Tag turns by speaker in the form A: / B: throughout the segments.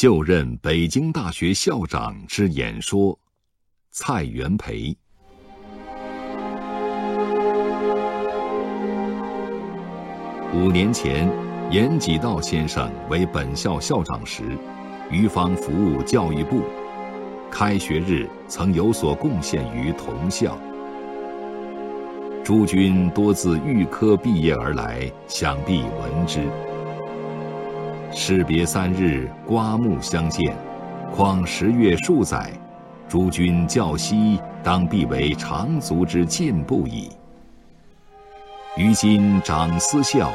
A: 就任北京大学校长之演说，蔡元培。五年前，严济道先生为本校校长时，于方服务教育部，开学日曾有所贡献于同校。诸君多自预科毕业而来，想必闻之。士别三日，刮目相见，况十月数载，诸君较昔，当必为长足之进步矣。于今长思孝，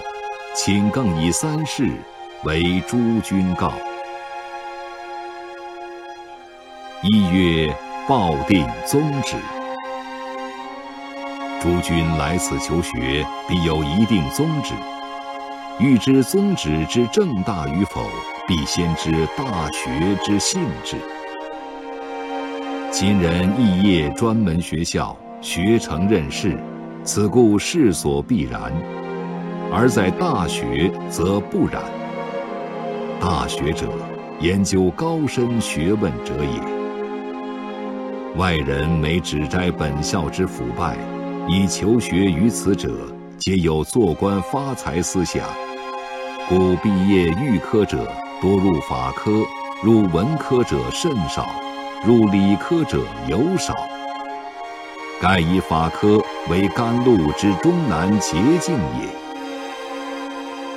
A: 请更以三事为诸君告。一曰抱定宗旨。诸君来此求学，必有一定宗旨。欲知宗旨之正大与否，必先知大学之性质。今人肄业专门学校，学成任事，此故世所必然；而在大学则不然。大学者，研究高深学问者也。外人每指摘本校之腐败。以求学于此者，皆有做官发财思想，故毕业预科者多入法科，入文科者甚少，入理科者尤少。盖以法科为甘露之终南捷径也。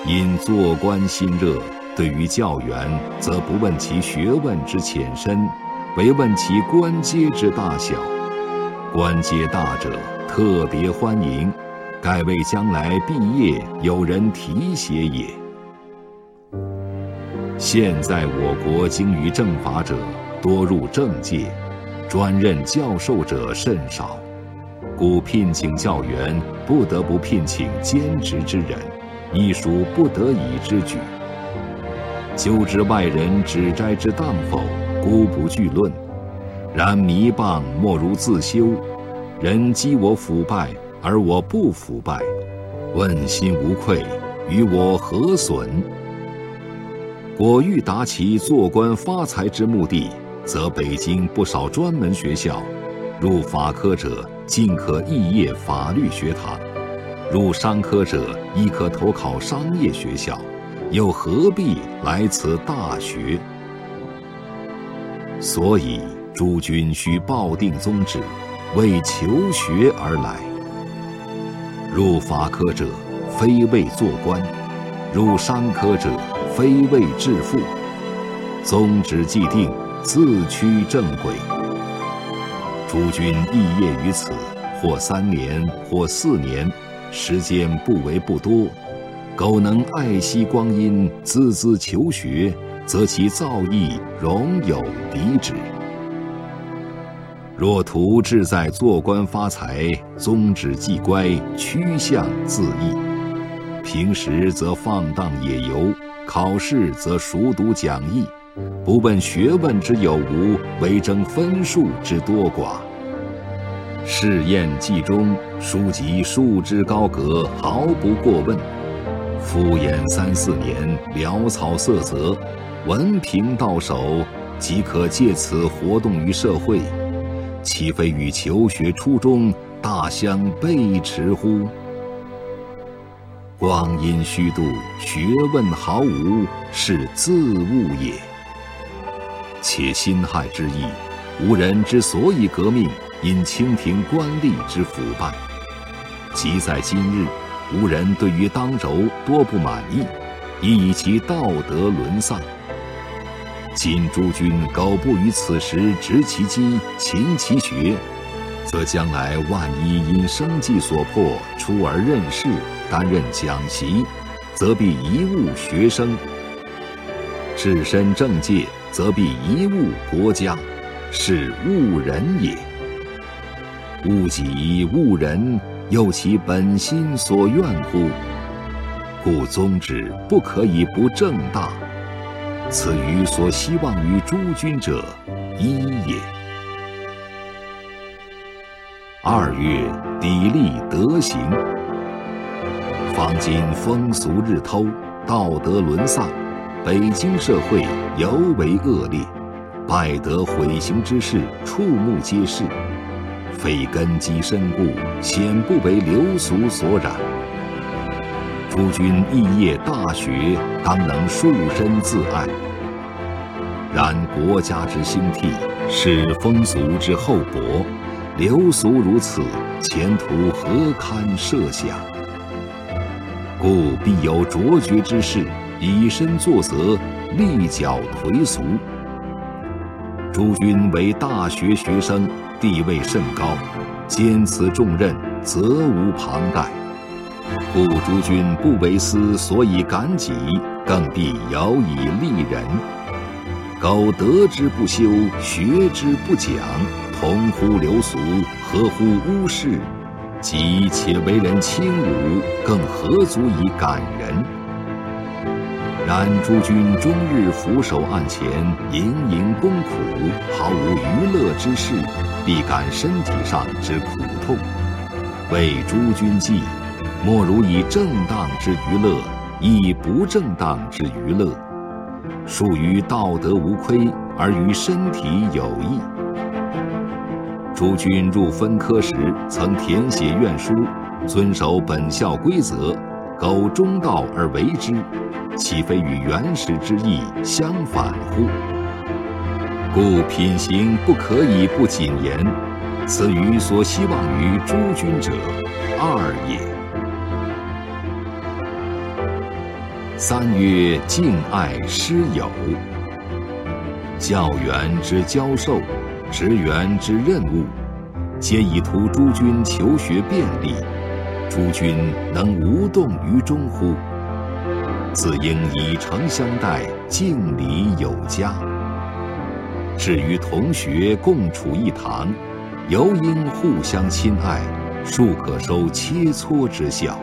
A: 因做官心热，对于教员，则不问其学问之浅深，唯问其官阶之大小。官阶大者。特别欢迎，盖为将来毕业有人提携也。现在我国精于政法者多入政界，专任教授者甚少，故聘请教员不得不聘请兼职之人，亦属不得已之举。究知外人指摘之当否，姑不具论。然迷谤莫如自修。人讥我腐败，而我不腐败，问心无愧，与我何损？我欲达其做官发财之目的，则北京不少专门学校，入法科者尽可肄业法律学堂，入商科者亦可投考商业学校，又何必来此大学？所以诸君须抱定宗旨。为求学而来，入法科者非为做官，入商科者非为致富。宗旨既定，自趋正轨。诸君肄业于此，或三年，或四年，时间不为不多。苟能爱惜光阴，孜孜求学，则其造诣容有敌止。若图志在做官发财，宗旨既乖，趋向自义。平时则放荡野游，考试则熟读讲义，不问学问之有无，唯争分数之多寡。试验既中，书籍束之高阁，毫不过问。敷衍三四年，潦草色泽，文凭到手，即可借此活动于社会。岂非与求学初衷大相背驰乎？光阴虚度，学问毫无，是自误也。且辛亥之役，吾人之所以革命，因清廷官吏之腐败；即在今日，吾人对于当轴多不满意，亦以其道德沦丧。今诸君苟不于此时执其机、勤其学，则将来万一因生计所迫出而任事，担任讲席，则必贻误学生；置身政界，则必贻误国家，是误人也。误己误人，又其本心所愿乎？故宗旨不可以不正大。此于所希望于诸君者，一也。二月，砥砺德行。方今风俗日偷，道德沦丧，北京社会尤为恶劣，败德毁行之事触目皆是，非根基深固，显不为流俗所染。诸君肄业大学，当能束身自爱。然国家之兴替，是风俗之厚薄，流俗如此，前途何堪设想？故必有卓绝之士，以身作则，立脚颓俗。诸君为大学学生，地位甚高，兼此重任，责无旁贷。故诸君不为私，所以感己，更必有以利人。苟得之不修，学之不讲，同乎流俗，合乎污世，即且为人轻侮，更何足以感人？然诸君终日俯首案前，营营功苦，毫无娱乐之事，必感身体上之苦痛。为诸君计，莫如以正当之娱乐，以不正当之娱乐。属于道德无亏，而于身体有益。诸君入分科时，曾填写愿书，遵守本校规则，苟中道而为之，岂非与原始之意相反乎？故品行不可以不谨言，此余所希望于诸君者二也。三曰敬爱师友，教员之教授，职员之任务，皆以图诸君求学便利。诸君能无动于衷乎？自应以诚相待，敬礼有加。至于同学共处一堂，尤应互相亲爱，庶可收切磋之效。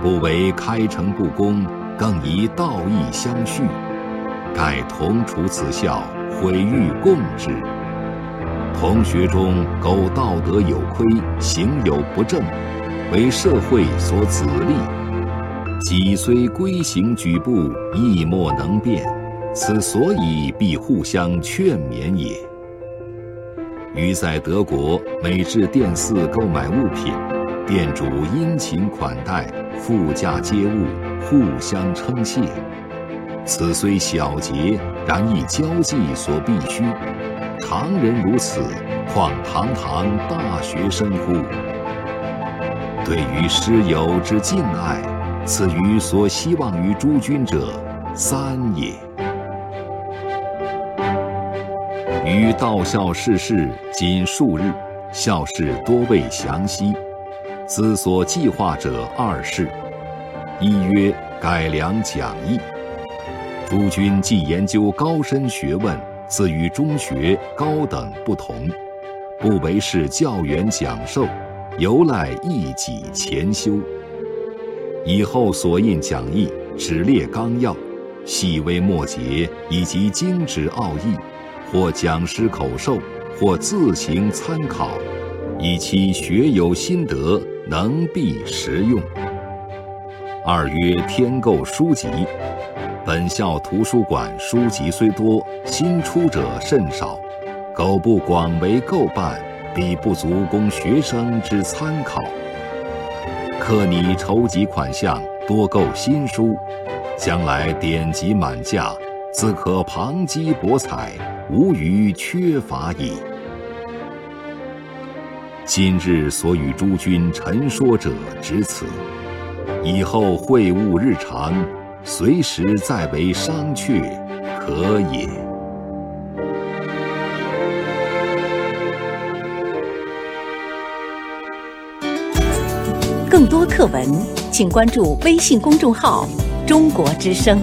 A: 不为开诚布公，更以道义相续，盖同处此校，毁誉共之。同学中苟道德有亏，行有不正，为社会所子立，己虽规行矩步，亦莫能变。此所以必互相劝勉也。余在德国，每至店肆购买物品。店主殷勤款待，富价接物，互相称谢。此虽小节，然亦交际所必须。常人如此，况堂堂大学生乎？对于师友之敬爱，此于所希望于诸君者三也。于道校逝世仅数日，校事多未详悉。兹所计划者二事：一曰改良讲义。诸君既研究高深学问，自与中学高等不同，不为是教员讲授，由赖一己潜修。以后所印讲义，只列纲要、细微末节以及经旨奥义，或讲师口授，或自行参考，以其学有心得。能必实用。二曰添购书籍，本校图书馆书籍虽多，新出者甚少，苟不广为购办，必不足供学生之参考。可拟筹集款项，多购新书，将来典籍满架，自可旁击博采，无余缺乏矣。今日所与诸君陈说者，只此。以后会务日常，随时再为商榷，可也。
B: 更多课文，请关注微信公众号“中国之声”。